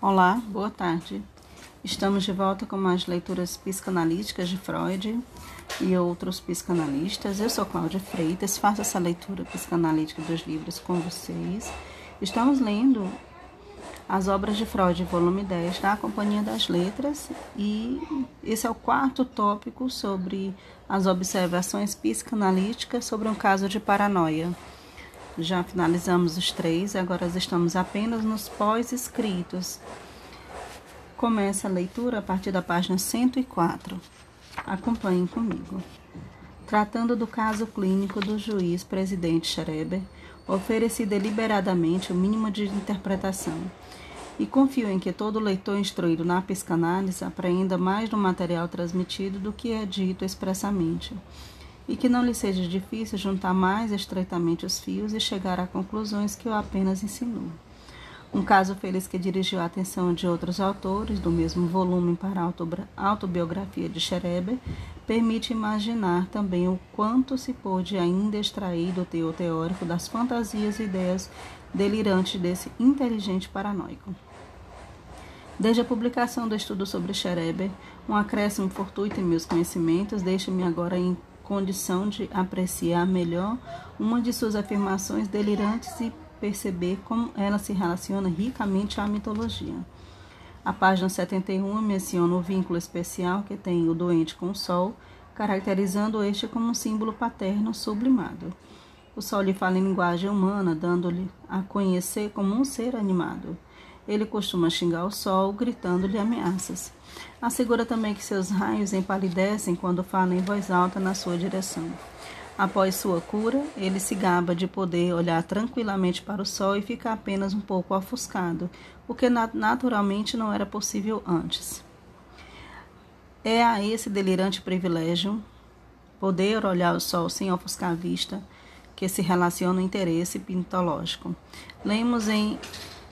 Olá, boa tarde. Estamos de volta com mais leituras psicanalíticas de Freud e outros psicanalistas. Eu sou Cláudia Freitas, faço essa leitura psicanalítica dos livros com vocês. Estamos lendo as obras de Freud, volume 10, da Companhia das Letras, e esse é o quarto tópico sobre as observações psicanalíticas sobre um caso de paranoia. Já finalizamos os três, agora estamos apenas nos pós-escritos. Começa a leitura a partir da página 104. Acompanhem comigo. Tratando do caso clínico do juiz presidente Schreber, ofereci deliberadamente o mínimo de interpretação e confio em que todo leitor instruído na psicanálise apreenda mais do material transmitido do que é dito expressamente e que não lhe seja difícil juntar mais estreitamente os fios e chegar a conclusões que eu apenas insinuo. Um caso feliz que dirigiu a atenção de outros autores do mesmo volume para a autobiografia de Schreber permite imaginar também o quanto se pôde ainda extrair do teor teórico das fantasias e ideias delirantes desse inteligente paranoico. Desde a publicação do estudo sobre Schreber, um acréscimo fortuito em meus conhecimentos deixa-me agora em condição de apreciar melhor uma de suas afirmações delirantes e perceber como ela se relaciona ricamente à mitologia. A página 71 menciona o vínculo especial que tem o doente com o sol, caracterizando este como um símbolo paterno sublimado. O sol lhe fala em linguagem humana, dando-lhe a conhecer como um ser animado. Ele costuma xingar o sol, gritando-lhe ameaças. Assegura também que seus raios empalidecem quando fala em voz alta na sua direção. Após sua cura, ele se gaba de poder olhar tranquilamente para o sol e ficar apenas um pouco ofuscado, o que naturalmente não era possível antes. É a esse delirante privilégio, poder olhar o sol sem ofuscar a vista, que se relaciona o interesse pintológico. Lemos em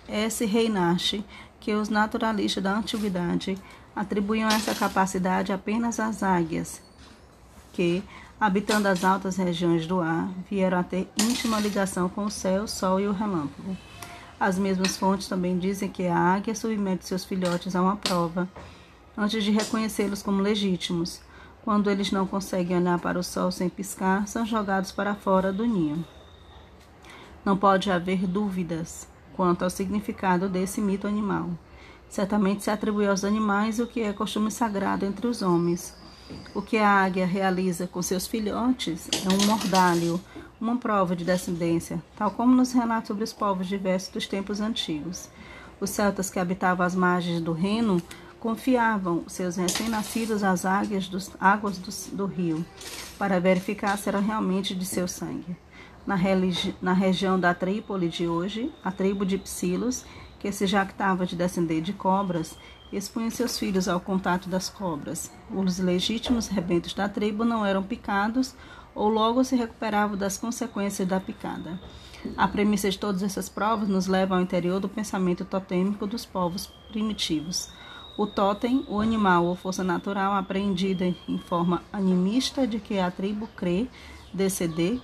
S. Reinach que os naturalistas da antiguidade atribuíam essa capacidade apenas às águias, que, habitando as altas regiões do ar, vieram a ter íntima ligação com o céu, o sol e o relâmpago. As mesmas fontes também dizem que a águia submete seus filhotes a uma prova, antes de reconhecê-los como legítimos. Quando eles não conseguem olhar para o sol sem piscar, são jogados para fora do ninho. Não pode haver dúvidas quanto ao significado desse mito animal. Certamente se atribui aos animais o que é costume sagrado entre os homens. O que a águia realiza com seus filhotes é um mordalho, uma prova de descendência, tal como nos relata sobre os povos diversos dos tempos antigos. Os celtas que habitavam as margens do Reno confiavam seus recém-nascidos às águias dos, águas do, do rio, para verificar se eram realmente de seu sangue. Na, na região da Trípoli de hoje, a tribo de Psilos que se jactava de descender de cobras, expunha seus filhos ao contato das cobras. Os legítimos rebentos da tribo não eram picados ou logo se recuperavam das consequências da picada. A premissa de todas essas provas nos leva ao interior do pensamento totêmico dos povos primitivos. O totem, o animal ou força natural apreendida em forma animista de que a tribo crê, deceder,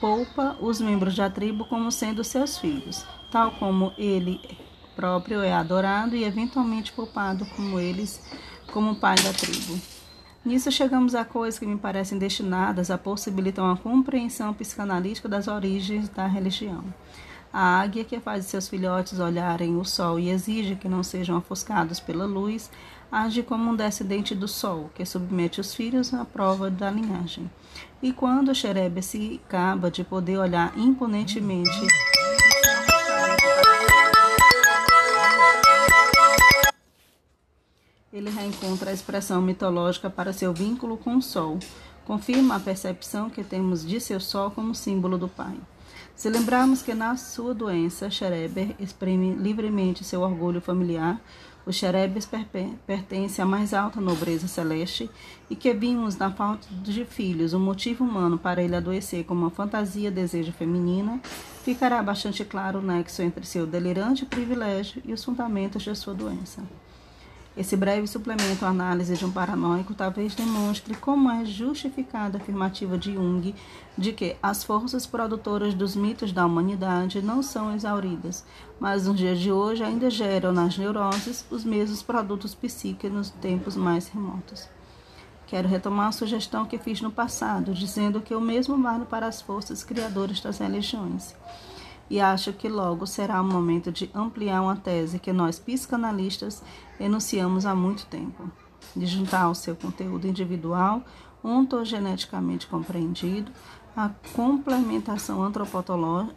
poupa os membros da tribo como sendo seus filhos, tal como ele próprio é adorado e eventualmente poupado como eles, como pai da tribo. Nisso chegamos a coisas que me parecem destinadas a possibilitar uma compreensão psicanalítica das origens da religião. A águia que faz seus filhotes olharem o sol e exige que não sejam ofuscados pela luz, age como um descendente do sol, que submete os filhos à prova da linhagem. E quando Xerebe se acaba de poder olhar imponentemente ele reencontra a expressão mitológica para seu vínculo com o Sol. Confirma a percepção que temos de seu Sol como símbolo do Pai. Se lembrarmos que na sua doença, Xereber exprime livremente seu orgulho familiar, o Xerebes pertence à mais alta nobreza celeste e que vimos na falta de filhos um motivo humano para ele adoecer como uma fantasia desejo feminina, ficará bastante claro o nexo entre seu delirante privilégio e os fundamentos de sua doença. Esse breve suplemento à análise de um paranoico talvez demonstre como é justificada a afirmativa de Jung de que as forças produtoras dos mitos da humanidade não são exauridas, mas nos dias de hoje ainda geram nas neuroses os mesmos produtos psíquicos nos tempos mais remotos. Quero retomar a sugestão que fiz no passado, dizendo que o mesmo vale para as forças criadoras das religiões. E acho que logo será o momento de ampliar uma tese que nós psicanalistas enunciamos há muito tempo, de juntar ao seu conteúdo individual, ontogeneticamente compreendido, a complementação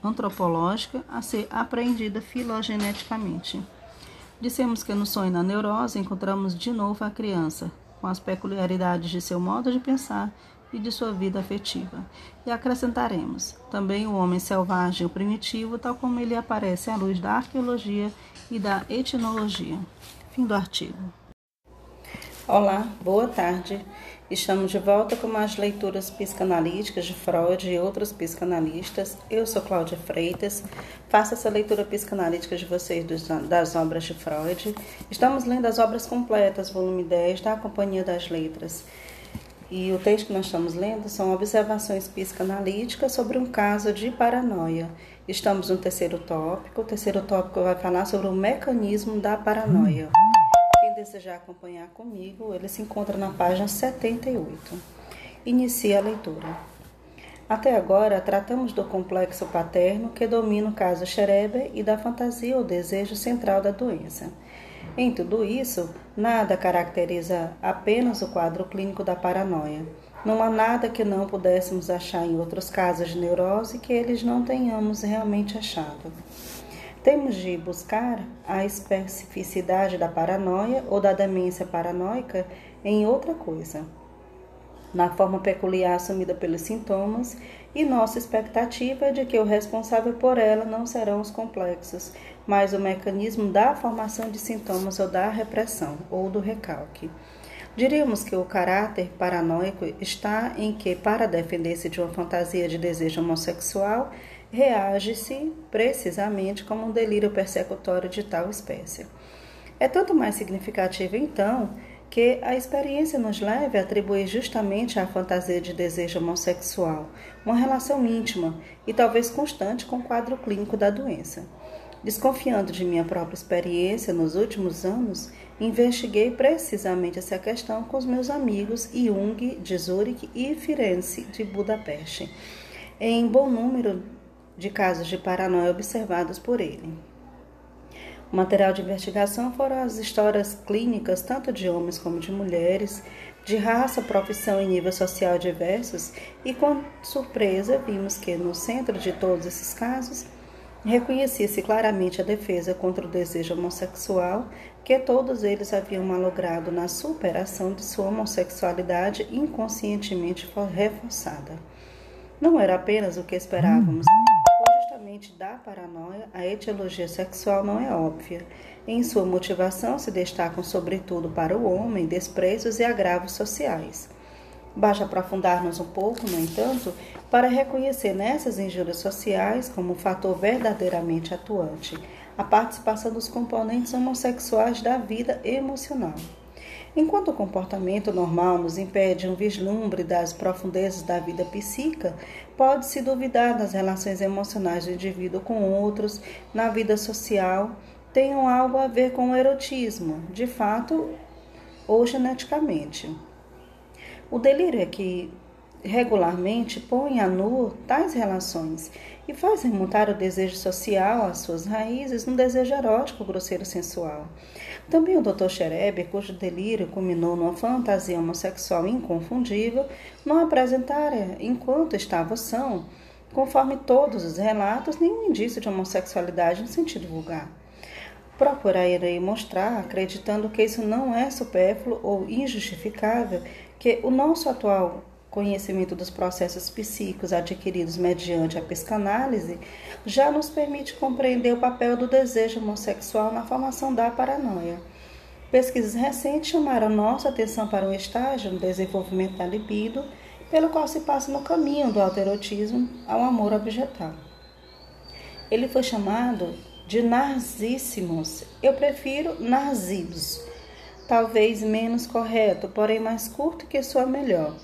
antropológica a ser apreendida filogeneticamente. Dissemos que no sonho na neurose encontramos de novo a criança, com as peculiaridades de seu modo de pensar e de sua vida afetiva. E acrescentaremos também o homem selvagem, o primitivo, tal como ele aparece à luz da arqueologia e da etnologia. Fim do artigo. Olá, boa tarde. Estamos de volta com mais leituras psicanalíticas de Freud e outros psicanalistas. Eu sou Cláudia Freitas. Faço essa leitura psicanalítica de vocês das obras de Freud. Estamos lendo as obras completas, volume 10, da Companhia das Letras. E o texto que nós estamos lendo são observações psicanalíticas sobre um caso de paranoia. Estamos no terceiro tópico. O terceiro tópico vai falar sobre o mecanismo da paranoia desejar acompanhar comigo, ele se encontra na página 78. Inicia a leitura. Até agora, tratamos do complexo paterno que domina o caso Schreber e da fantasia ou desejo central da doença. Em tudo isso, nada caracteriza apenas o quadro clínico da paranoia. Não há nada que não pudéssemos achar em outros casos de neurose que eles não tenhamos realmente achado. Temos de buscar a especificidade da paranoia ou da demência paranoica em outra coisa, na forma peculiar assumida pelos sintomas, e nossa expectativa é de que o responsável por ela não serão os complexos, mas o mecanismo da formação de sintomas ou da repressão ou do recalque. Diríamos que o caráter paranoico está em que, para defender-se de uma fantasia de desejo homossexual, reage-se precisamente como um delírio persecutório de tal espécie. É tanto mais significativo, então, que a experiência nos leve a atribuir justamente à fantasia de desejo homossexual uma relação íntima e talvez constante com o quadro clínico da doença. Desconfiando de minha própria experiência nos últimos anos, investiguei precisamente essa questão com os meus amigos Jung de Zurich e Firenze de Budapeste, em bom número de casos de paranoia observados por ele. O material de investigação foram as histórias clínicas tanto de homens como de mulheres, de raça, profissão e nível social diversos, e com surpresa vimos que no centro de todos esses casos reconhecia-se claramente a defesa contra o desejo homossexual que todos eles haviam malogrado na superação de sua homossexualidade inconscientemente reforçada. Não era apenas o que esperávamos da paranoia, a etiologia sexual não é óbvia. Em sua motivação se destacam, sobretudo para o homem, despreços e agravos sociais. Basta aprofundar-nos um pouco, no entanto, para reconhecer nessas injúrias sociais, como fator verdadeiramente atuante, a participação dos componentes homossexuais da vida emocional. Enquanto o comportamento normal nos impede um vislumbre das profundezas da vida psíquica, pode-se duvidar das relações emocionais do indivíduo com outros na vida social tenham algo a ver com o erotismo, de fato ou geneticamente. O delírio é que regularmente põe a nu tais relações e faz remontar o desejo social às suas raízes num desejo erótico, grosseiro sensual. Também o Dr. Schereber, cujo delírio culminou numa fantasia homossexual inconfundível, não apresentara, enquanto estava são, conforme todos os relatos, nenhum indício de homossexualidade no sentido vulgar. Procurarei mostrar, acreditando que isso não é supérfluo ou injustificável, que o nosso atual conhecimento dos processos psíquicos adquiridos mediante a psicanálise já nos permite compreender o papel do desejo homossexual na formação da paranoia. Pesquisas recentes chamaram nossa atenção para um estágio no desenvolvimento da libido, pelo qual se passa no caminho do alterotismo ao amor objetal. Ele foi chamado de narzíssimos. Eu prefiro narzibos talvez menos correto, porém mais curto que sua melhor.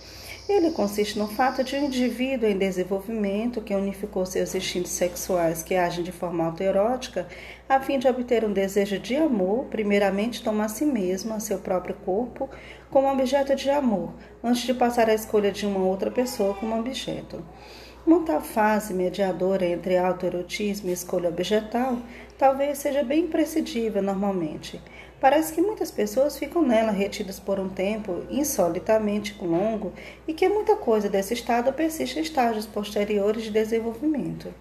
Ele consiste no fato de um indivíduo em desenvolvimento que unificou seus instintos sexuais que agem de forma autoerótica a fim de obter um desejo de amor, primeiramente toma a si mesmo, a seu próprio corpo, como objeto de amor, antes de passar à escolha de uma outra pessoa como objeto. Uma tal fase mediadora entre autoerotismo e escolha objetal talvez seja bem imprescindível normalmente. Parece que muitas pessoas ficam nela retidas por um tempo insolitamente longo e que muita coisa desse estado persiste em estágios posteriores de desenvolvimento.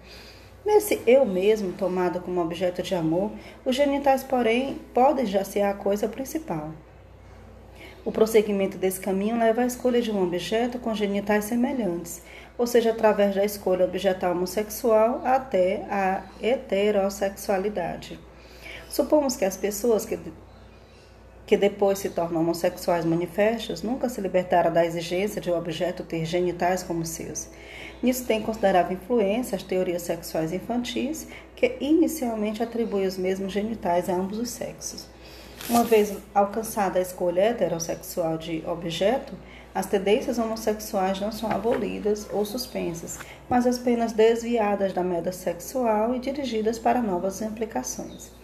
Nesse eu mesmo, tomado como objeto de amor, os genitais, porém, podem já ser a coisa principal. O prosseguimento desse caminho leva à escolha de um objeto com genitais semelhantes, ou seja, através da escolha objetal homossexual até a heterossexualidade. Supomos que as pessoas que que depois se tornam homossexuais manifestos, nunca se libertaram da exigência de o um objeto ter genitais como seus. Nisso tem considerável influência as teorias sexuais infantis, que inicialmente atribuem os mesmos genitais a ambos os sexos. Uma vez alcançada a escolha heterossexual de objeto, as tendências homossexuais não são abolidas ou suspensas, mas apenas desviadas da meta sexual e dirigidas para novas implicações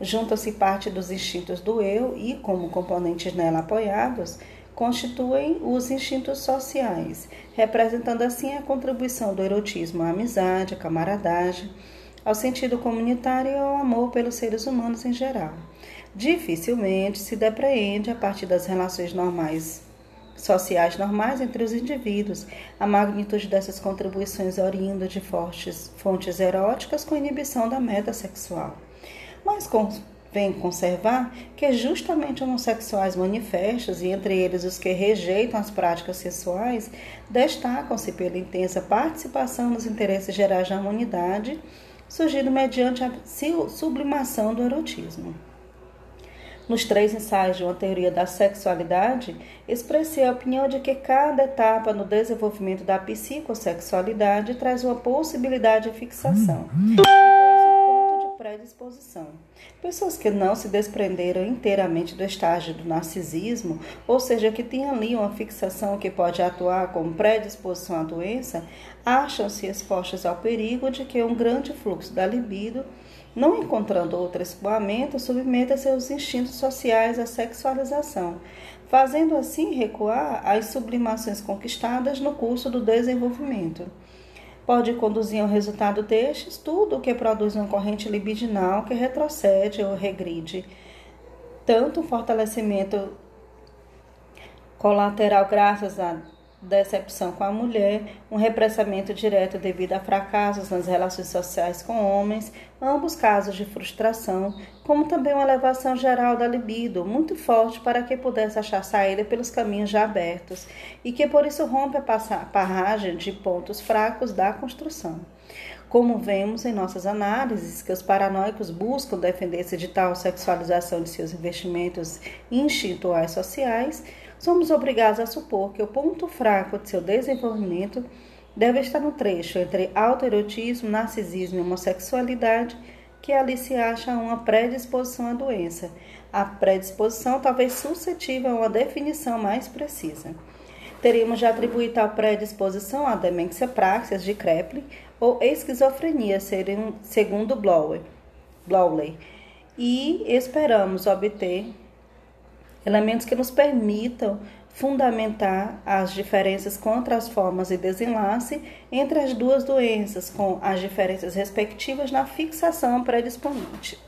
junta-se parte dos instintos do eu e, como componentes nela apoiados, constituem os instintos sociais, representando assim a contribuição do erotismo à amizade, à camaradagem, ao sentido comunitário e ao amor pelos seres humanos em geral. Dificilmente se depreende, a partir das relações normais sociais normais entre os indivíduos, a magnitude dessas contribuições oriunda de fortes fontes eróticas com inibição da meta sexual mas convém conservar que justamente homossexuais manifestos, e entre eles os que rejeitam as práticas sexuais, destacam-se pela intensa participação nos interesses gerais da humanidade, surgido mediante a sublimação do erotismo. Nos três ensaios de uma teoria da sexualidade, expressei a opinião de que cada etapa no desenvolvimento da psicossexualidade traz uma possibilidade de fixação predisposição. Pessoas que não se desprenderam inteiramente do estágio do narcisismo, ou seja, que têm ali uma fixação que pode atuar como predisposição à doença, acham-se expostas ao perigo de que um grande fluxo da libido, não encontrando outro escoamento, submeta seus instintos sociais à sexualização, fazendo assim recuar as sublimações conquistadas no curso do desenvolvimento pode conduzir ao resultado destes tudo o que produz uma corrente libidinal que retrocede ou regride. Tanto o fortalecimento colateral graças a decepção com a mulher, um repressamento direto devido a fracassos nas relações sociais com homens, ambos casos de frustração, como também uma elevação geral da libido, muito forte para que pudesse achar saída pelos caminhos já abertos, e que por isso rompe a parragem de pontos fracos da construção. Como vemos em nossas análises, que os paranoicos buscam defender-se de tal sexualização de seus investimentos instintuais sociais, somos obrigados a supor que o ponto fraco de seu desenvolvimento deve estar no trecho entre autoerotismo, narcisismo e homossexualidade, que ali se acha uma predisposição à doença. A predisposição talvez suscetível a uma definição mais precisa. Teríamos de atribuir tal predisposição à demência praxis de Kreplin ou esquizofrenia, segundo Blowley, e esperamos obter elementos que nos permitam fundamentar as diferenças contra as formas de desenlace entre as duas doenças, com as diferenças respectivas na fixação predisponente.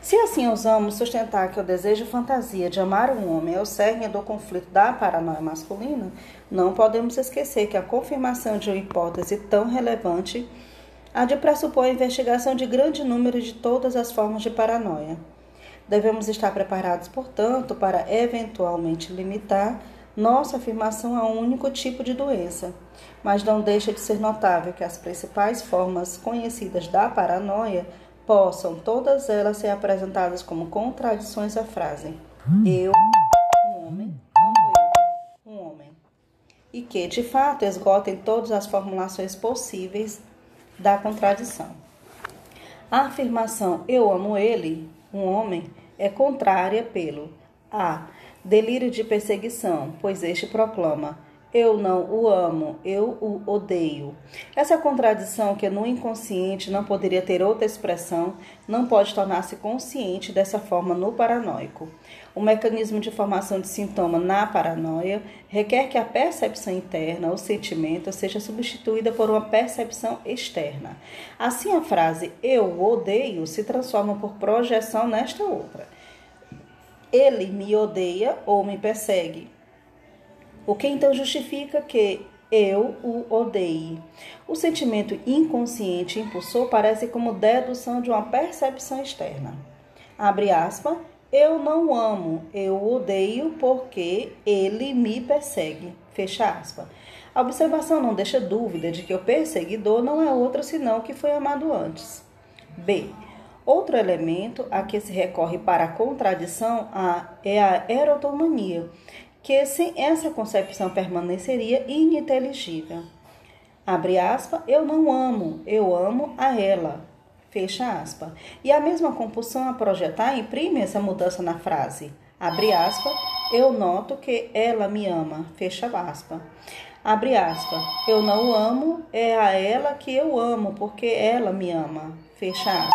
Se assim ousamos sustentar que o desejo fantasia de amar um homem é o cerne do conflito da paranoia masculina, não podemos esquecer que a confirmação de uma hipótese tão relevante há de pressupor a investigação de grande número de todas as formas de paranoia. Devemos estar preparados, portanto, para eventualmente limitar nossa afirmação a um único tipo de doença, mas não deixa de ser notável que as principais formas conhecidas da paranoia possam todas elas ser apresentadas como contradições à frase. Eu, um homem, amo ele, um homem, e que, de fato, esgotem todas as formulações possíveis da contradição. A afirmação eu amo ele, um homem, é contrária pelo A. Delírio de perseguição, pois este proclama: eu não o amo, eu o odeio. Essa contradição, que no inconsciente não poderia ter outra expressão, não pode tornar-se consciente dessa forma no paranoico. O mecanismo de formação de sintoma na paranoia requer que a percepção interna, o sentimento, seja substituída por uma percepção externa. Assim, a frase eu odeio se transforma por projeção nesta outra. Ele me odeia ou me persegue o que então justifica que eu o odeie. O sentimento inconsciente impulsor parece como dedução de uma percepção externa. Abre aspas, eu não amo, eu odeio porque ele me persegue. Fecha aspas. A observação não deixa dúvida de que o perseguidor não é outro senão o que foi amado antes. B. Outro elemento a que se recorre para a contradição é a erotomania, que sem essa concepção permaneceria ininteligível. Abre aspas, eu não amo, eu amo a ela. Fecha aspas. E a mesma compulsão a projetar imprime essa mudança na frase. Abre aspas, eu noto que ela me ama. Fecha aspas. Abre aspas, eu não amo, é a ela que eu amo, porque ela me ama. Fecha aspas.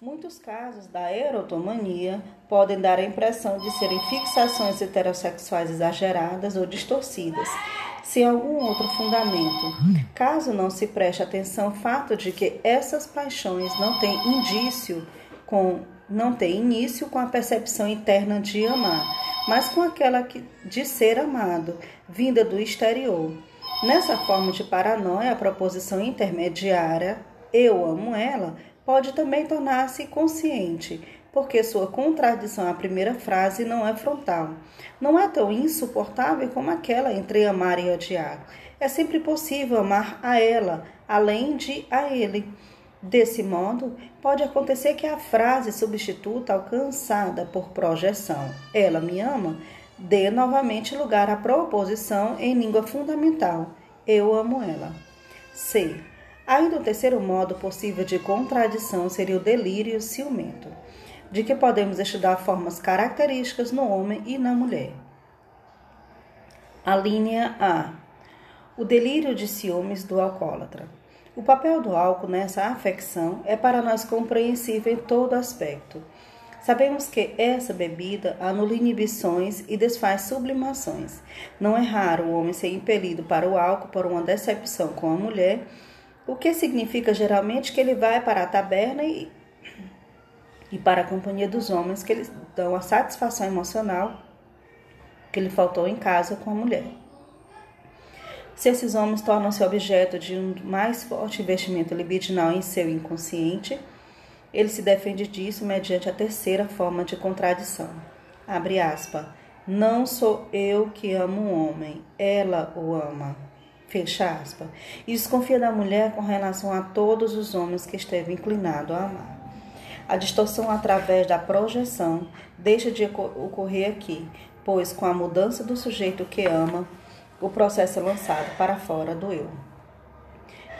Muitos casos da erotomania podem dar a impressão de serem fixações heterossexuais exageradas ou distorcidas, sem algum outro fundamento, caso não se preste atenção ao fato de que essas paixões não têm indício com não têm início com a percepção interna de amar, mas com aquela de ser amado, vinda do exterior. Nessa forma de paranoia, a proposição intermediária eu amo ela pode também tornar-se consciente, porque sua contradição à primeira frase não é frontal. Não é tão insuportável como aquela entre amar e odiar. É sempre possível amar a ela, além de a ele. Desse modo, pode acontecer que a frase substituta alcançada por projeção, ela me ama, dê novamente lugar à proposição em língua fundamental, eu amo ela. C. Ainda o terceiro modo possível de contradição seria o delírio ciumento, de que podemos estudar formas características no homem e na mulher. A linha A. O delírio de ciúmes do alcoólatra. O papel do álcool nessa afecção é para nós compreensível em todo aspecto. Sabemos que essa bebida anula inibições e desfaz sublimações. Não é raro o homem ser impelido para o álcool por uma decepção com a mulher o que significa geralmente que ele vai para a taberna e, e para a companhia dos homens que lhes dão a satisfação emocional que lhe faltou em casa com a mulher. Se esses homens tornam-se objeto de um mais forte investimento libidinal em seu inconsciente, ele se defende disso mediante a terceira forma de contradição. Abre aspas. Não sou eu que amo o homem, ela o ama. Fecha aspas. E desconfia da mulher com relação a todos os homens que esteve inclinado a amar. A distorção através da projeção deixa de ocorrer aqui, pois com a mudança do sujeito que ama, o processo é lançado para fora do eu.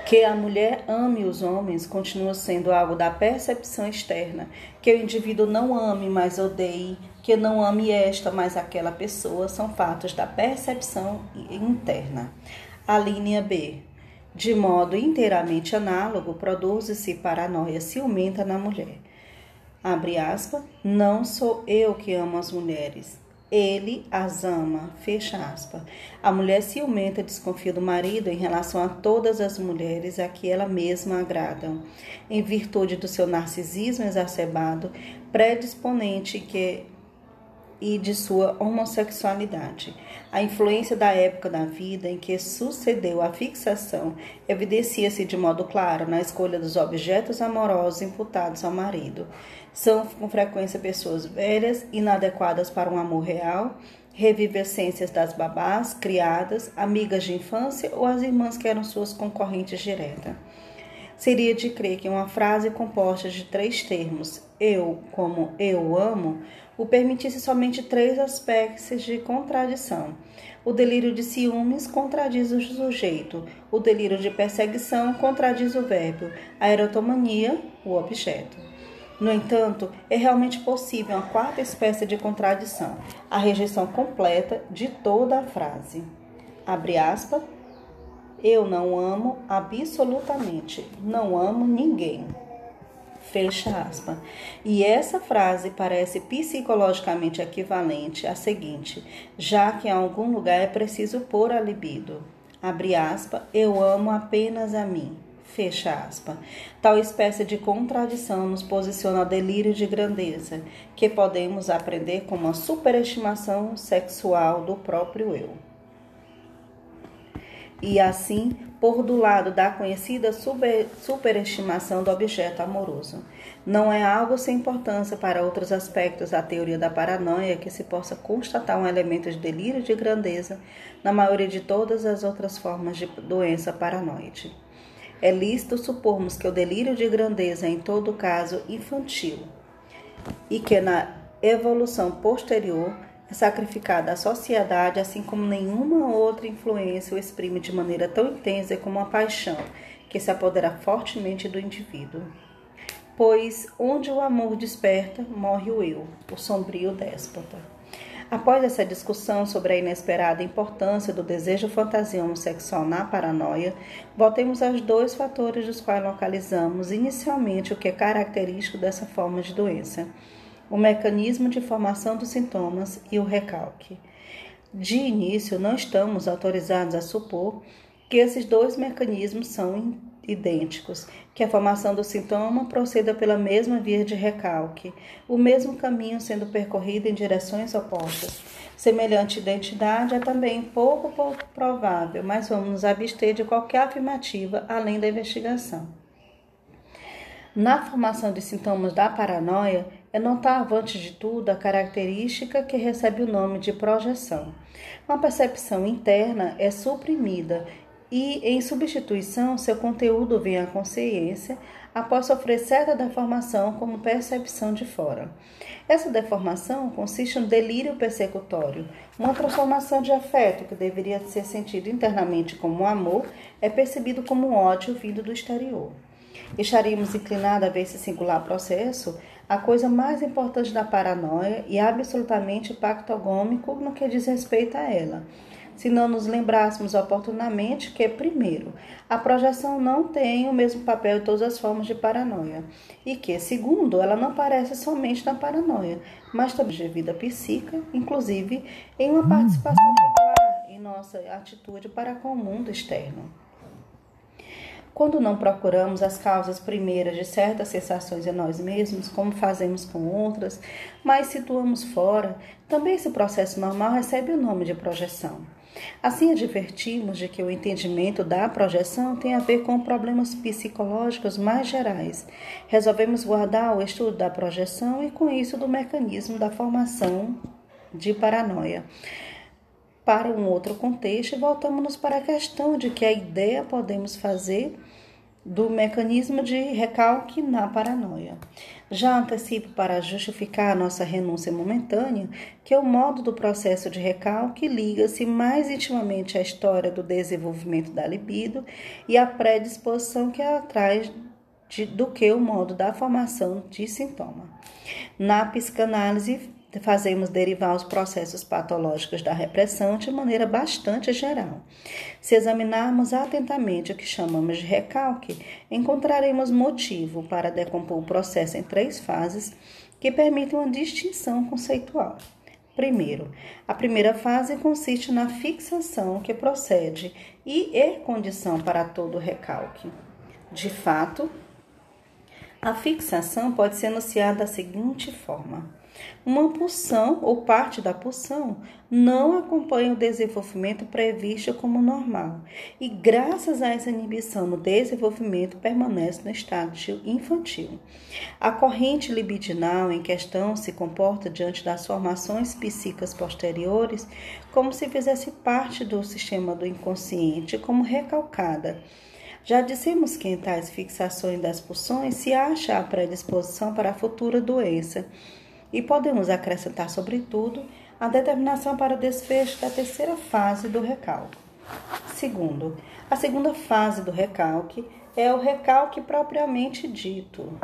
Que a mulher ame os homens continua sendo algo da percepção externa, que o indivíduo não ame, mas odeie, que não ame esta, mas aquela pessoa, são fatos da percepção interna. A linha B. De modo inteiramente análogo, produz-se paranoia ciumenta na mulher. Abre aspas, não sou eu que amo as mulheres, ele as ama, fecha aspas. A mulher ciumenta desconfia do marido em relação a todas as mulheres a que ela mesma agrada, em virtude do seu narcisismo exacerbado, predisponente que e de sua homossexualidade. A influência da época da vida em que sucedeu a fixação evidencia-se de modo claro na escolha dos objetos amorosos imputados ao marido. São com frequência pessoas velhas, inadequadas para um amor real, revivescências das babás, criadas, amigas de infância ou as irmãs que eram suas concorrentes diretas. Seria de crer que uma frase composta de três termos, eu como eu amo, o permitisse somente três aspectos de contradição. O delírio de ciúmes contradiz o sujeito, o delírio de perseguição contradiz o verbo, a erotomania, o objeto. No entanto, é realmente possível uma quarta espécie de contradição, a rejeição completa de toda a frase. Abre aspas. Eu não amo absolutamente, não amo ninguém. Fecha aspas. E essa frase parece psicologicamente equivalente à seguinte, já que em algum lugar é preciso pôr a libido. Abre aspas, eu amo apenas a mim. Fecha aspas. Tal espécie de contradição nos posiciona ao delírio de grandeza, que podemos aprender como uma superestimação sexual do próprio eu e assim por do lado da conhecida super, superestimação do objeto amoroso. Não é algo sem importância para outros aspectos da teoria da paranoia que se possa constatar um elemento de delírio de grandeza na maioria de todas as outras formas de doença paranoide. É lícito supormos que o delírio de grandeza é, em todo caso, infantil e que na evolução posterior é sacrificada à sociedade, assim como nenhuma outra influência o exprime de maneira tão intensa como a paixão, que se apodera fortemente do indivíduo. Pois onde o amor desperta, morre o eu, o sombrio déspota. Após essa discussão sobre a inesperada importância do desejo fantasia homossexual na paranoia, voltemos aos dois fatores dos quais localizamos inicialmente o que é característico dessa forma de doença o mecanismo de formação dos sintomas e o recalque. De início, não estamos autorizados a supor que esses dois mecanismos são idênticos, que a formação do sintoma proceda pela mesma via de recalque, o mesmo caminho sendo percorrido em direções opostas. Semelhante identidade é também pouco, pouco provável, mas vamos nos abster de qualquer afirmativa além da investigação. Na formação de sintomas da paranoia, é notável, antes de tudo, a característica que recebe o nome de projeção. Uma percepção interna é suprimida e, em substituição, seu conteúdo vem à consciência após sofrer certa deformação como percepção de fora. Essa deformação consiste no delírio persecutório, uma transformação de afeto que deveria ser sentido internamente como amor, é percebido como ódio vindo do exterior. Estaríamos inclinados a ver esse singular processo a coisa mais importante da paranoia e absolutamente pactogômico no que diz respeito a ela. Se não nos lembrássemos oportunamente que, primeiro, a projeção não tem o mesmo papel em todas as formas de paranoia, e que, segundo, ela não aparece somente na paranoia, mas também de vida psíquica, inclusive em uma participação regular em nossa atitude para com o mundo externo. Quando não procuramos as causas primeiras de certas sensações em nós mesmos, como fazemos com outras, mas situamos fora, também esse processo normal recebe o nome de projeção. Assim, advertimos de que o entendimento da projeção tem a ver com problemas psicológicos mais gerais. Resolvemos guardar o estudo da projeção e, com isso, do mecanismo da formação de paranoia. Para um outro contexto, e voltamos para a questão de que a ideia podemos fazer do mecanismo de recalque na paranoia. Já antecipo para justificar a nossa renúncia momentânea que o modo do processo de recalque liga-se mais intimamente à história do desenvolvimento da libido e à predisposição que ela traz de, do que o modo da formação de sintoma. Na psicanálise, fazemos derivar os processos patológicos da repressão de maneira bastante geral. Se examinarmos atentamente o que chamamos de recalque, encontraremos motivo para decompor o processo em três fases que permitem uma distinção conceitual. Primeiro, a primeira fase consiste na fixação que procede e é condição para todo recalque. De fato, a fixação pode ser anunciada da seguinte forma: uma pulsão ou parte da pulsão não acompanha o desenvolvimento previsto como normal e, graças a essa inibição no desenvolvimento, permanece no estágio infantil. A corrente libidinal em questão se comporta diante das formações psíquicas posteriores como se fizesse parte do sistema do inconsciente, como recalcada. Já dissemos que em tais fixações das pulsões se acha a predisposição para a futura doença e podemos acrescentar, sobretudo, a determinação para o desfecho da terceira fase do recalque. Segundo, a segunda fase do recalque é o recalque propriamente dito.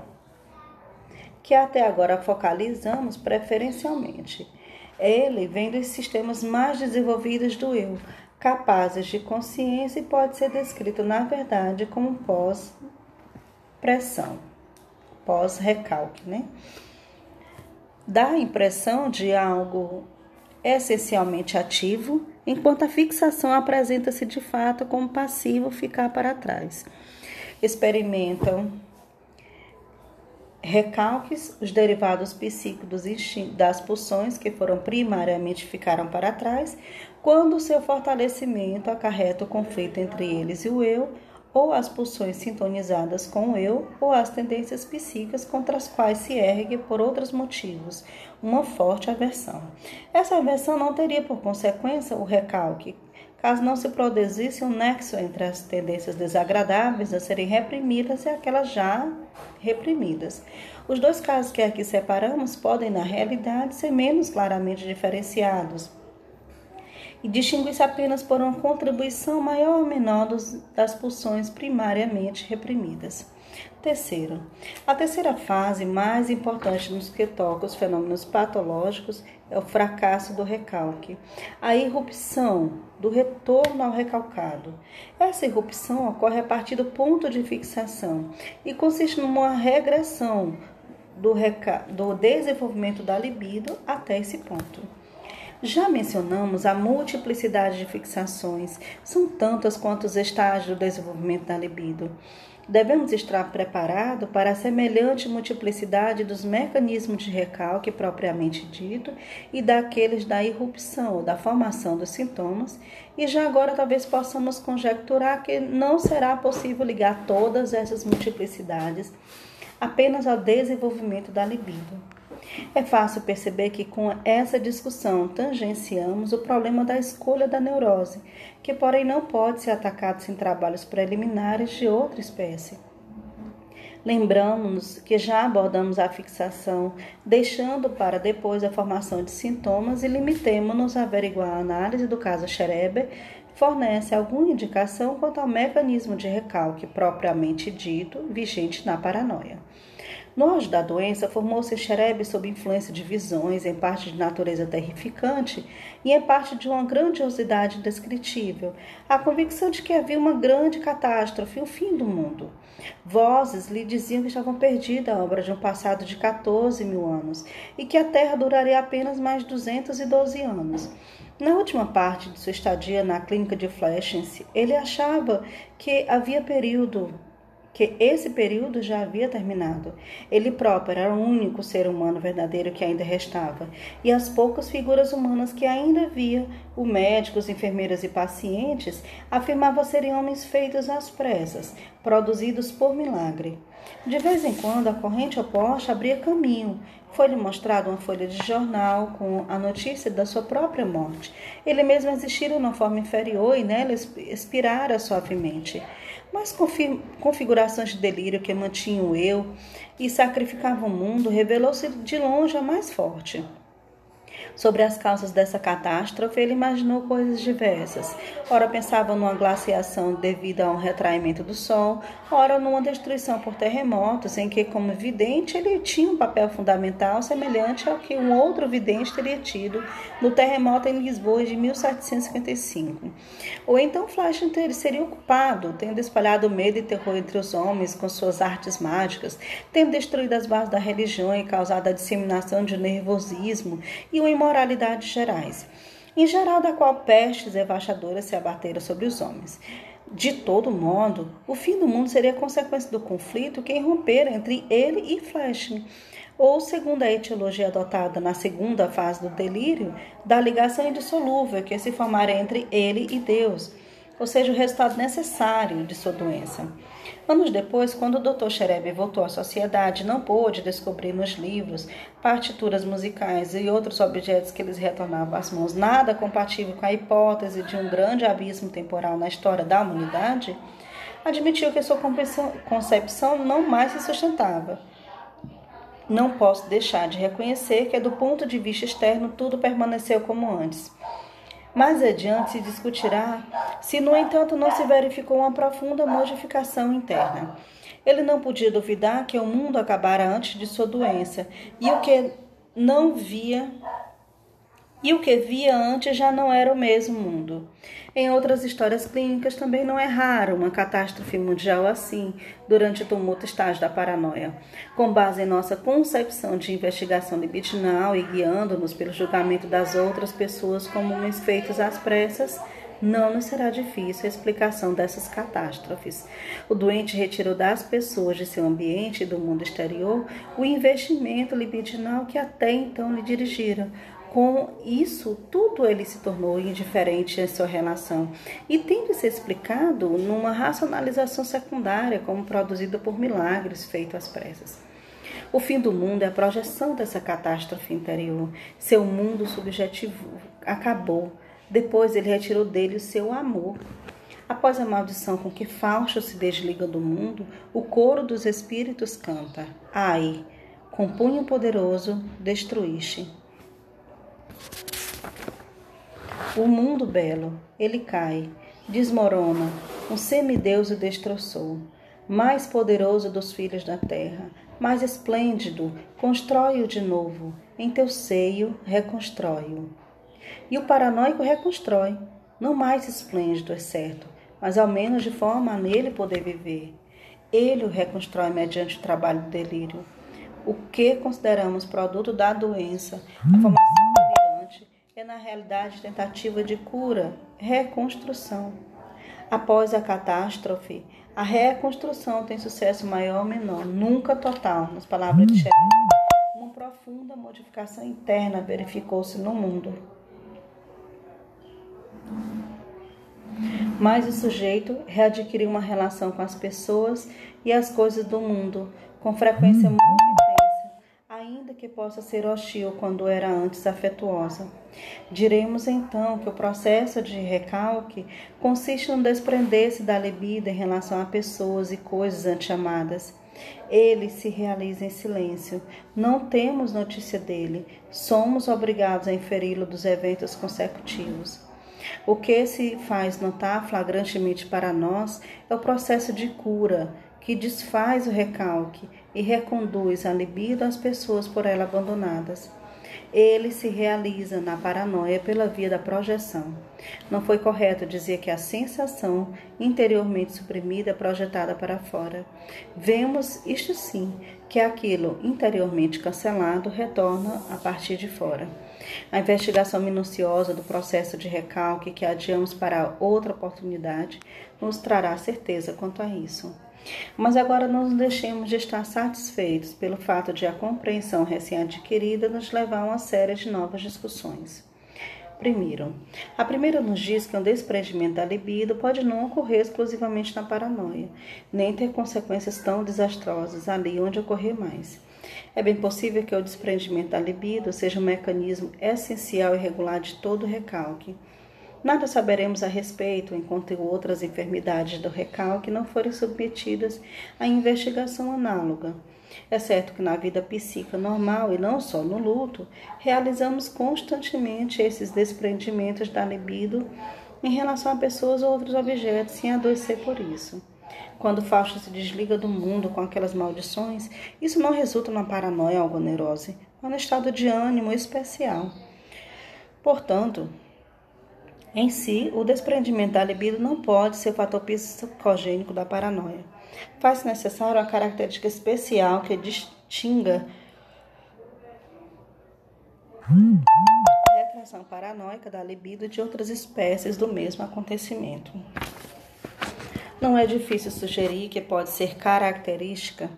que até agora focalizamos preferencialmente. Ele vem dos sistemas mais desenvolvidos do eu, capazes de consciência e pode ser descrito, na verdade, como pós-pressão, pós-recalque, né? Dá a impressão de algo essencialmente ativo, enquanto a fixação apresenta-se de fato como passivo ficar para trás. Experimentam recalques, os derivados psíquicos das pulsões que foram primariamente ficaram para trás, quando seu fortalecimento acarreta o conflito entre eles e o eu, ou as pulsões sintonizadas com o eu, ou as tendências psíquicas contra as quais se ergue por outros motivos, uma forte aversão. Essa aversão não teria por consequência o recalque, caso não se produzisse um nexo entre as tendências desagradáveis a serem reprimidas e aquelas já reprimidas. Os dois casos que aqui separamos podem, na realidade, ser menos claramente diferenciados e distinguir-se apenas por uma contribuição maior ou menor dos, das pulsões primariamente reprimidas. Terceiro, a terceira fase mais importante nos que toca os fenômenos patológicos é o fracasso do recalque, a irrupção do retorno ao recalcado. Essa irrupção ocorre a partir do ponto de fixação e consiste numa regressão do, do desenvolvimento da libido até esse ponto. Já mencionamos a multiplicidade de fixações, são tantas quanto os estágios do desenvolvimento da libido. Devemos estar preparados para a semelhante multiplicidade dos mecanismos de recalque propriamente dito e daqueles da irrupção ou da formação dos sintomas, e já agora talvez possamos conjecturar que não será possível ligar todas essas multiplicidades apenas ao desenvolvimento da libido. É fácil perceber que com essa discussão tangenciamos o problema da escolha da neurose, que porém não pode ser atacado sem trabalhos preliminares de outra espécie. Lembramos que já abordamos a fixação, deixando para depois a formação de sintomas e limitemos-nos a averiguar a análise do caso Schreber fornece alguma indicação quanto ao mecanismo de recalque propriamente dito vigente na paranoia. No auge da doença, formou-se Xerebe sob influência de visões, em parte de natureza terrificante e em parte de uma grandiosidade indescritível, a convicção de que havia uma grande catástrofe, o fim do mundo. Vozes lhe diziam que estavam perdida a obra de um passado de 14 mil anos e que a Terra duraria apenas mais 212 anos. Na última parte de sua estadia na clínica de Fleschens, ele achava que havia período que esse período já havia terminado. Ele próprio era o único ser humano verdadeiro que ainda restava, e as poucas figuras humanas que ainda via, o médico, os enfermeiros e pacientes, afirmavam serem homens feitos às pressas, produzidos por milagre. De vez em quando, a corrente oposta abria caminho. Foi-lhe mostrada uma folha de jornal com a notícia da sua própria morte. Ele mesmo existira numa forma inferior e nela expirara suavemente mas configurações de delírio que mantinham eu e sacrificavam o mundo revelou-se de longe a mais forte. Sobre as causas dessa catástrofe, ele imaginou coisas diversas. Ora pensava numa glaciação devido a um retraimento do Sol, ora numa destruição por terremotos, em que, como vidente, ele tinha um papel fundamental semelhante ao que um outro vidente teria tido no terremoto em Lisboa de 1755. Ou então Flash seria ocupado, tendo espalhado medo e terror entre os homens com suas artes mágicas, tendo destruído as bases da religião e causado a disseminação de nervosismo e o imoralidades gerais, em geral da qual pestes devastadoras se abateram sobre os homens. De todo modo, o fim do mundo seria consequência do conflito que irrompera entre ele e Flesh, ou, segundo a etiologia adotada na segunda fase do delírio, da ligação indissolúvel que se formara entre ele e Deus, ou seja, o resultado necessário de sua doença. Anos depois, quando o Dr. Xerebe voltou à sociedade, não pôde descobrir nos livros, partituras musicais e outros objetos que lhes retornavam às mãos nada compatível com a hipótese de um grande abismo temporal na história da humanidade, admitiu que sua concepção não mais se sustentava. Não posso deixar de reconhecer que, do ponto de vista externo, tudo permaneceu como antes. Mais adiante se discutirá se, no entanto, não se verificou uma profunda modificação interna. Ele não podia duvidar que o mundo acabara antes de sua doença, e o que não via e o que via antes já não era o mesmo mundo. Em outras histórias clínicas também não é raro uma catástrofe mundial assim, durante o tumulto estágio da paranoia. Com base em nossa concepção de investigação libidinal e guiando-nos pelo julgamento das outras pessoas como uns feitos às pressas, não nos será difícil a explicação dessas catástrofes. O doente retirou das pessoas de seu ambiente e do mundo exterior o investimento libidinal que até então lhe dirigiram, com isso, tudo ele se tornou indiferente em sua relação e tem de ser explicado numa racionalização secundária, como produzida por milagres feitos às pressas. O fim do mundo é a projeção dessa catástrofe interior. Seu mundo subjetivo acabou. Depois ele retirou dele o seu amor. Após a maldição com que Fausto se desliga do mundo, o coro dos espíritos canta: Ai, com punho poderoso destruíste. O mundo belo, ele cai, desmorona, um semideus o destroçou. Mais poderoso dos filhos da terra, mais esplêndido, constrói-o de novo, em teu seio reconstrói-o. E o paranoico reconstrói, não mais esplêndido, é certo, mas ao menos de forma a nele poder viver. Ele o reconstrói mediante o trabalho do delírio. O que consideramos produto da doença, a formação é na realidade tentativa de cura, reconstrução. Após a catástrofe, a reconstrução tem sucesso maior ou menor, nunca total, nas palavras de Shelley. Uma profunda modificação interna verificou-se no mundo. Mas o sujeito readquiriu uma relação com as pessoas e as coisas do mundo, com frequência muito ainda que possa ser hostil quando era antes afetuosa. Diremos então que o processo de recalque consiste no desprender-se da libido em relação a pessoas e coisas anteamadas. Ele se realiza em silêncio. Não temos notícia dele. Somos obrigados a inferi-lo dos eventos consecutivos. O que se faz notar flagrantemente para nós é o processo de cura, que desfaz o recalque e reconduz a libido às pessoas por ela abandonadas. Ele se realiza na paranoia pela via da projeção. Não foi correto dizer que a sensação interiormente suprimida é projetada para fora. Vemos, isto sim, que aquilo interiormente cancelado retorna a partir de fora. A investigação minuciosa do processo de recalque que adiamos para outra oportunidade nos trará certeza quanto a isso. Mas agora não nos deixemos de estar satisfeitos pelo fato de a compreensão recém-adquirida nos levar a uma série de novas discussões. Primeiro, a primeira nos diz que o desprendimento da libido pode não ocorrer exclusivamente na paranoia, nem ter consequências tão desastrosas ali onde ocorrer mais. É bem possível que o desprendimento da libido seja um mecanismo essencial e regular de todo recalque Nada saberemos a respeito enquanto outras enfermidades do recalque não forem submetidas à investigação análoga. É certo que na vida psíquica normal e não só no luto, realizamos constantemente esses desprendimentos da libido em relação a pessoas ou outros objetos sem adoecer por isso. Quando Fausto se desliga do mundo com aquelas maldições, isso não resulta numa paranoia ou neurose, mas num estado de ânimo especial. Portanto, em si, o desprendimento da libido não pode ser o fator psicogênico da paranoia. Faz-se necessário uma característica especial que distinga a retração paranoica da libido de outras espécies do mesmo acontecimento. Não é difícil sugerir que pode ser característica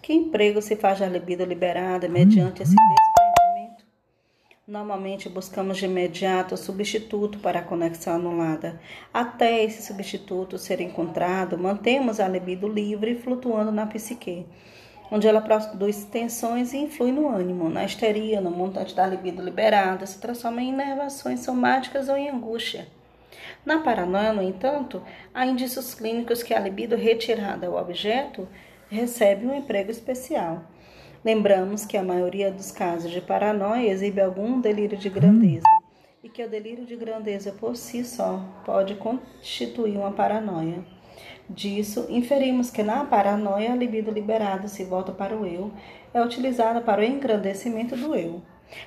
que emprego se faz da libido liberada mediante esse Normalmente buscamos de imediato substituto para a conexão anulada. Até esse substituto ser encontrado, mantemos a libido livre flutuando na psique, onde ela produz tensões e influi no ânimo, na histeria, no montante da libido liberada, se transforma em inervações somáticas ou em angústia. Na paranoia, no entanto, há indícios clínicos que a libido retirada ao objeto recebe um emprego especial. Lembramos que a maioria dos casos de paranoia exibe algum delírio de grandeza e que o delírio de grandeza por si só pode constituir uma paranoia. Disso, inferimos que na paranoia a libido liberada se volta para o eu, é utilizada para o engrandecimento do eu.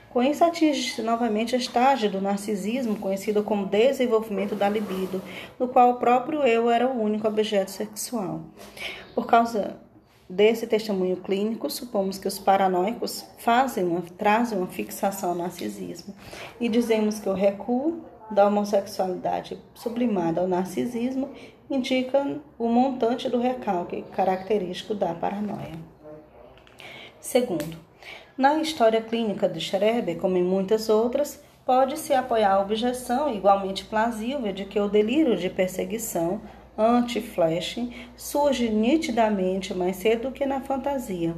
Com isso, atinge-se novamente a estágio do narcisismo, conhecido como desenvolvimento da libido, no qual o próprio eu era o único objeto sexual. Por causa desse testemunho clínico, supomos que os paranoicos fazem uma, trazem uma fixação ao narcisismo e dizemos que o recuo da homossexualidade sublimada ao narcisismo indica o montante do recalque característico da paranoia. Segundo, na história clínica de Schreber, como em muitas outras, pode-se apoiar a objeção igualmente plausível de que o delírio de perseguição anti-flash surge nitidamente mais cedo do que na fantasia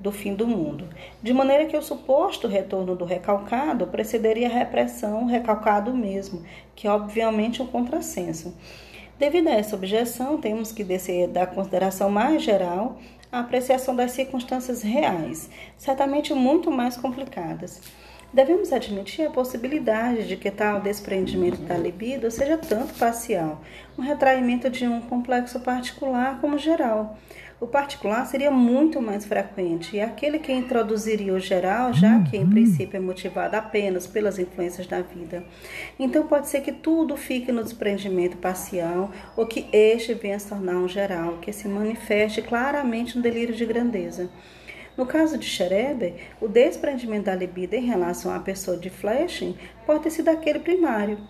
do fim do mundo, de maneira que o suposto retorno do recalcado precederia a repressão recalcado mesmo, que é obviamente um contrassenso. Devido a essa objeção, temos que descer da consideração mais geral a apreciação das circunstâncias reais, certamente muito mais complicadas. Devemos admitir a possibilidade de que tal desprendimento da libido seja tanto parcial, um retraimento de um complexo particular como geral. O particular seria muito mais frequente e aquele que introduziria o geral, já que em uhum. princípio é motivado apenas pelas influências da vida. Então pode ser que tudo fique no desprendimento parcial ou que este venha a se tornar um geral, que se manifeste claramente no delírio de grandeza. No caso de Schreber, o desprendimento da libido em relação à pessoa de Flesching pode ter sido aquele primário.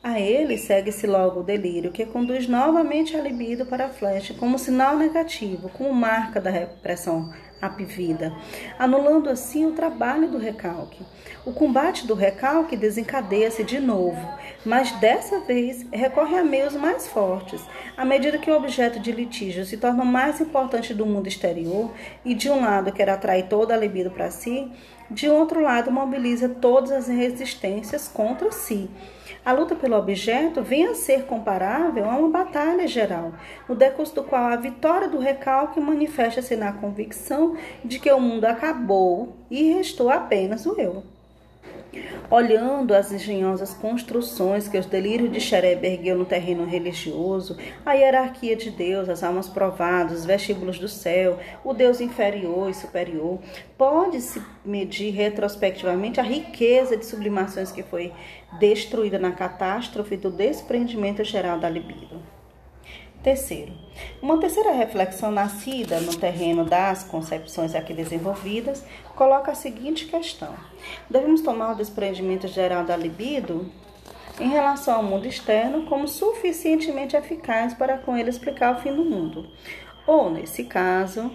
A ele segue-se logo o delírio, que conduz novamente a libido para a flecha como sinal negativo, como marca da repressão apivida, anulando assim o trabalho do recalque. O combate do recalque desencadeia-se de novo, mas dessa vez recorre a meios mais fortes. À medida que o objeto de litígio se torna mais importante do mundo exterior e de um lado quer atrair toda a libido para si, de outro lado mobiliza todas as resistências contra si a luta pelo objeto vem a ser comparável a uma batalha geral, no decurso do qual a vitória do recalque manifesta-se na convicção de que o mundo acabou e restou apenas o eu. Olhando as engenhosas construções que os delírios de Xerebe ergueu no terreno religioso, a hierarquia de Deus, as almas provadas, os vestíbulos do céu, o Deus inferior e superior, pode-se medir retrospectivamente a riqueza de sublimações que foi destruída na catástrofe do desprendimento geral da libido. Terceiro, uma terceira reflexão nascida no terreno das concepções aqui desenvolvidas coloca a seguinte questão: devemos tomar o desprendimento geral da libido em relação ao mundo externo como suficientemente eficaz para com ele explicar o fim do mundo? Ou, nesse caso,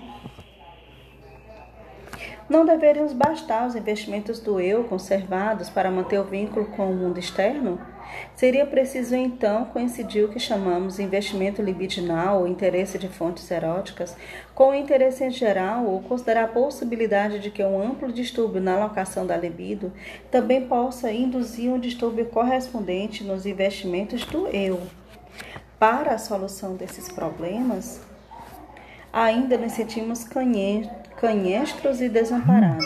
não deveríamos bastar os investimentos do eu conservados para manter o vínculo com o mundo externo? Seria preciso então coincidir o que chamamos investimento libidinal ou interesse de fontes eróticas com o interesse em geral ou considerar a possibilidade de que um amplo distúrbio na alocação da libido também possa induzir um distúrbio correspondente nos investimentos do eu. Para a solução desses problemas, ainda nos sentimos canhestros e desamparados.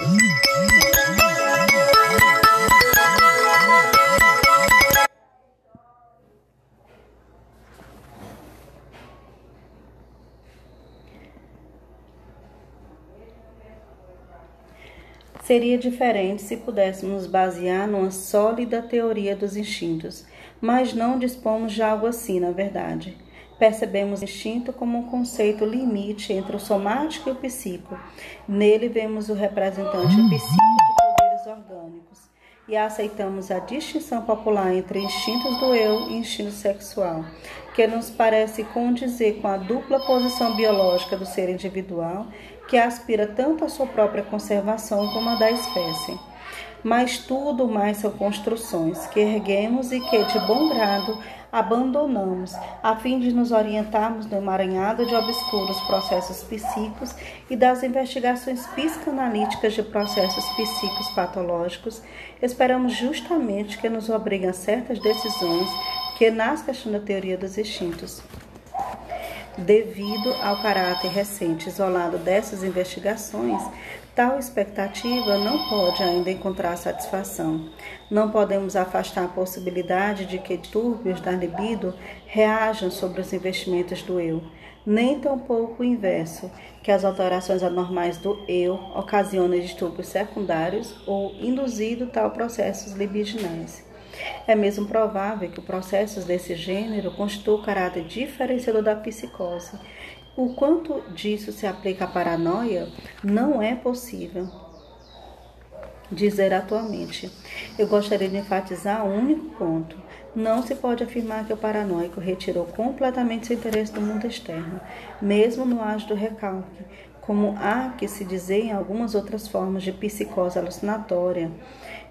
Seria diferente se pudéssemos basear numa sólida teoria dos instintos, mas não dispomos de algo assim, na verdade. Percebemos o instinto como um conceito limite entre o somático e o psíquico. Nele vemos o representante psíquico de poderes orgânicos e aceitamos a distinção popular entre instintos do eu e instinto sexual, que nos parece condizer com a dupla posição biológica do ser individual que aspira tanto à sua própria conservação como à da espécie. Mas tudo mais são construções que erguemos e que, de bom grado, abandonamos, a fim de nos orientarmos no emaranhado de obscuros processos psíquicos e das investigações psicanalíticas de processos psíquicos patológicos, esperamos justamente que nos obriguem a certas decisões que nascem da teoria dos instintos. Devido ao caráter recente isolado dessas investigações, Tal expectativa não pode ainda encontrar satisfação. Não podemos afastar a possibilidade de que distúrbios da libido reajam sobre os investimentos do eu, nem tampouco o inverso, que as alterações anormais do eu ocasionem distúrbios secundários ou induzido tal processos libidinais. É mesmo provável que processos desse gênero constituam o caráter diferenciador da psicose. O quanto disso se aplica à paranoia não é possível dizer atualmente. Eu gostaria de enfatizar um único ponto. Não se pode afirmar que o paranoico retirou completamente seu interesse do mundo externo, mesmo no auge do recalque, como há que se dizer em algumas outras formas de psicose alucinatória.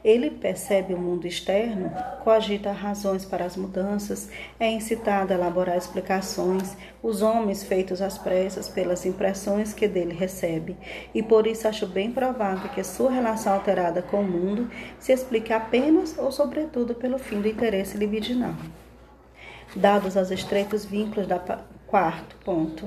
Ele percebe o mundo externo, cogita razões para as mudanças, é incitado a elaborar explicações, os homens feitos às pressas pelas impressões que dele recebe, e por isso acho bem provável que sua relação alterada com o mundo se explique apenas ou sobretudo pelo fim do interesse libidinal. Dados os estreitos vínculos da Quarto ponto.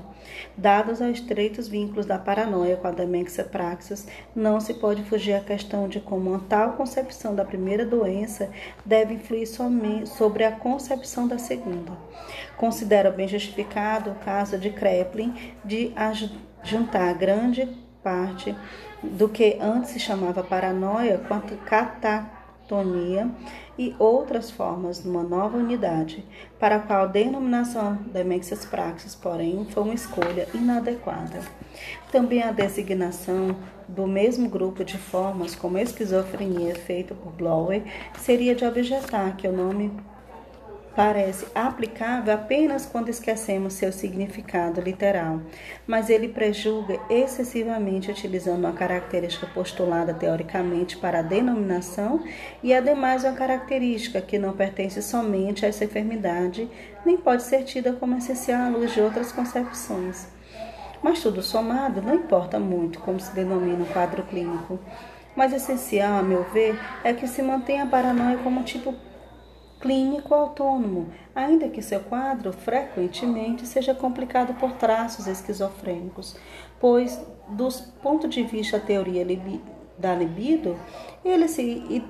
Dados os estreitos vínculos da paranoia com a demência praxis, não se pode fugir à questão de como uma tal concepção da primeira doença deve influir somente sobre a concepção da segunda. Considero bem justificado o caso de Kreplin de juntar grande parte do que antes se chamava paranoia com a catatonia e outras formas numa nova unidade, para a qual a denominação demências praxis, porém, foi uma escolha inadequada. Também a designação do mesmo grupo de formas como esquizofrenia feita por Blower seria de objetar que o nome parece aplicável apenas quando esquecemos seu significado literal, mas ele prejulga excessivamente utilizando uma característica postulada teoricamente para a denominação e ademais uma característica que não pertence somente a essa enfermidade, nem pode ser tida como essencial à luz de outras concepções. Mas tudo somado não importa muito como se denomina o quadro clínico. Mas essencial, a meu ver, é que se mantenha a paranoia como tipo clínico autônomo, ainda que seu quadro frequentemente seja complicado por traços esquizofrênicos, pois, do ponto de vista da teoria da libido, ele se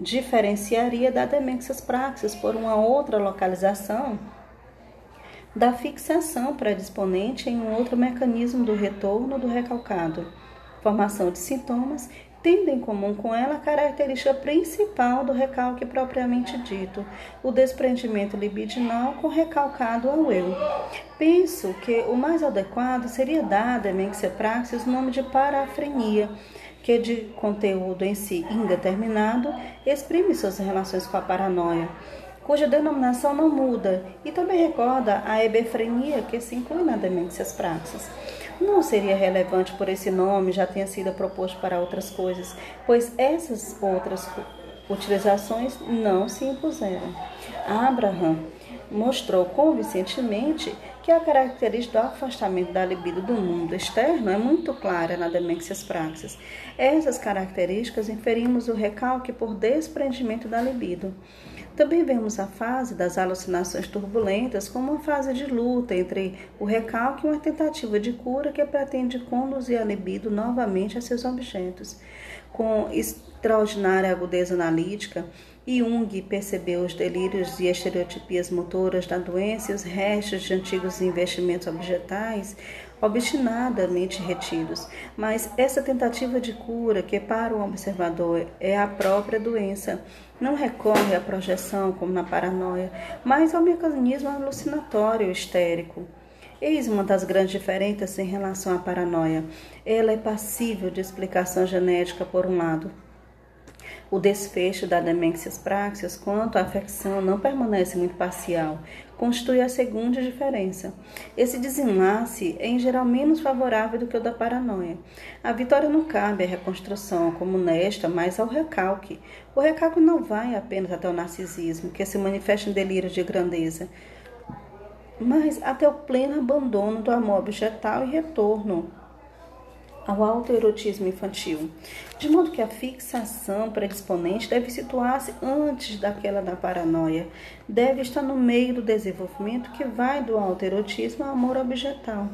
diferenciaria da demências praxis por uma outra localização da fixação predisponente em um outro mecanismo do retorno do recalcado, formação de sintomas tendo em comum com ela a característica principal do recalque propriamente dito, o desprendimento libidinal com recalcado ao eu. Penso que o mais adequado seria dar a demência praxis o nome de parafrenia, que de conteúdo em si indeterminado exprime suas relações com a paranoia cuja denominação não muda, e também recorda a hebefrenia que se inclui na demências praxis não seria relevante por esse nome já tenha sido proposto para outras coisas, pois essas outras utilizações não se impuseram. Abraham mostrou convincentemente que a característica do afastamento da libido do mundo externo é muito clara na demências praxis. Essas características inferimos o recalque por desprendimento da libido. Também vemos a fase das alucinações turbulentas como uma fase de luta entre o recalque e uma tentativa de cura que pretende conduzir a libido novamente a seus objetos. Com extraordinária agudeza analítica, Jung percebeu os delírios e estereotipias motoras da doença e os restos de antigos investimentos objetais obstinadamente retidos. Mas essa tentativa de cura, que para o observador é a própria doença, não recorre à projeção como na paranoia, mas ao mecanismo alucinatório histérico. Eis uma das grandes diferenças em relação à paranoia. Ela é passível de explicação genética, por um lado, o desfecho da demências praxis quanto à afecção não permanece muito parcial, constitui a segunda diferença. Esse desenlace é em geral menos favorável do que o da paranoia. A vitória não cabe à reconstrução como nesta, mas ao recalque. O recalque não vai apenas até o narcisismo, que se manifesta em delírios de grandeza, mas até o pleno abandono do amor objetal e retorno ao autoerotismo infantil, de modo que a fixação predisponente deve situar-se antes daquela da paranoia, deve estar no meio do desenvolvimento que vai do autoerotismo ao amor objetal.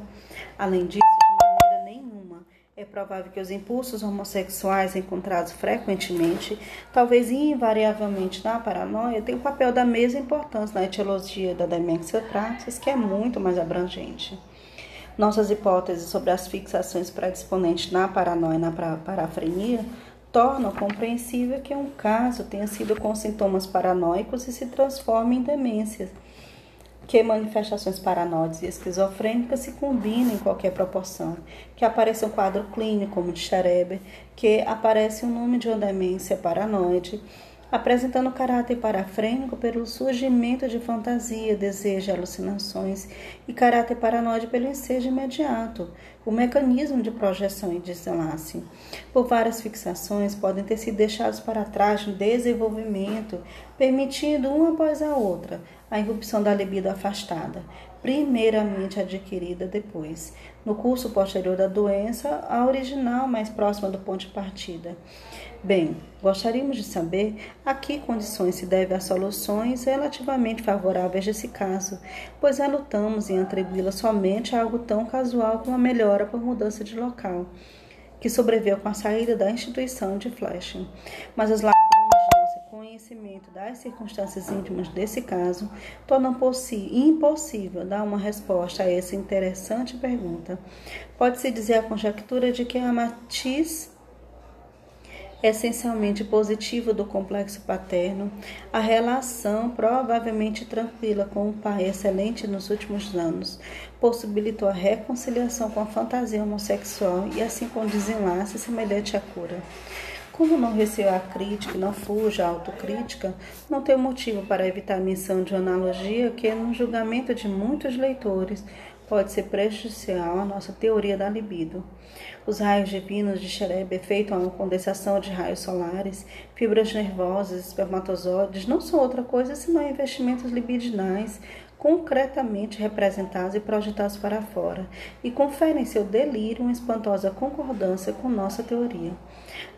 Além disso, de maneira nenhuma é provável que os impulsos homossexuais encontrados frequentemente, talvez invariavelmente na paranoia, tenham um papel da mesma importância na etiologia da demência praxis, que é muito mais abrangente. Nossas hipóteses sobre as fixações predisponentes na paranoia e na parafrenia tornam compreensível que um caso tenha sido com sintomas paranoicos e se transforme em demência que manifestações paranoides e esquizofrênicas se combinem em qualquer proporção, que apareça um quadro clínico como de Schreber, que aparece o um nome de uma demência paranoide, apresentando caráter parafrênico pelo surgimento de fantasia, desejo, alucinações e caráter paranoide pelo ensejo imediato, o mecanismo de projeção e desenlace. Por várias fixações podem ter sido deixados para trás no desenvolvimento, permitindo uma após a outra a irrupção da libido afastada, primeiramente adquirida depois, no curso posterior da doença, a original mais próxima do ponto de partida. Bem, gostaríamos de saber a que condições se deve as soluções relativamente favoráveis desse caso, pois relutamos em atribuí-la somente a algo tão casual como a melhora por mudança de local, que sobreveu com a saída da instituição de Flesching. Mas as conhecimento das circunstâncias íntimas desse caso tornam impossível dar uma resposta a essa interessante pergunta. Pode-se dizer a conjectura de que a matiz essencialmente positiva do complexo paterno, a relação provavelmente tranquila com o pai excelente nos últimos anos, possibilitou a reconciliação com a fantasia homossexual e assim com desenlace semelhante à cura. Como não receio a crítica e não fuja a autocrítica, não tenho motivo para evitar a menção de uma analogia que, no julgamento de muitos leitores, pode ser prejudicial à nossa teoria da libido. Os raios divinos de Xerebe, feito a condensação de raios solares, fibras nervosas, espermatozoides, não são outra coisa senão investimentos libidinais concretamente representados e projetados para fora, e conferem seu delírio uma espantosa concordância com nossa teoria.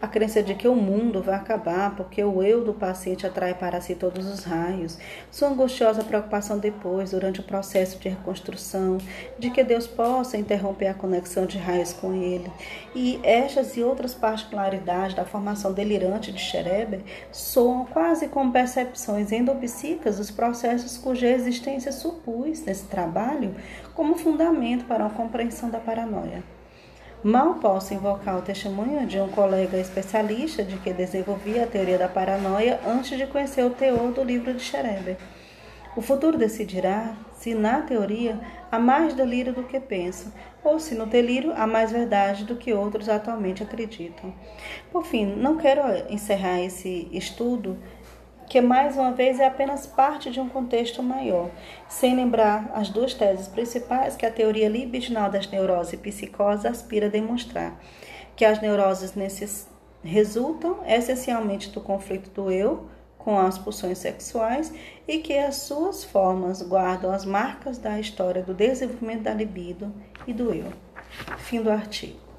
A crença de que o mundo vai acabar porque o eu do paciente atrai para si todos os raios, sua angustiosa preocupação depois, durante o processo de reconstrução, de que Deus possa interromper a conexão de raios com ele, e estas e outras particularidades da formação delirante de Schreber soam quase como percepções endopsíquicas dos processos cuja existência supus nesse trabalho como fundamento para uma compreensão da paranoia. Mal posso invocar o testemunho de um colega especialista de que desenvolvia a teoria da paranoia antes de conhecer o teor do livro de Schreber. O futuro decidirá se na teoria há mais delírio do que penso, ou se no delírio há mais verdade do que outros atualmente acreditam. Por fim, não quero encerrar esse estudo que mais uma vez é apenas parte de um contexto maior, sem lembrar as duas teses principais que a teoria libidinal das neuroses e psicose aspira a demonstrar, que as neuroses resultam essencialmente do conflito do eu com as pulsões sexuais e que as suas formas guardam as marcas da história do desenvolvimento da libido e do eu. Fim do artigo.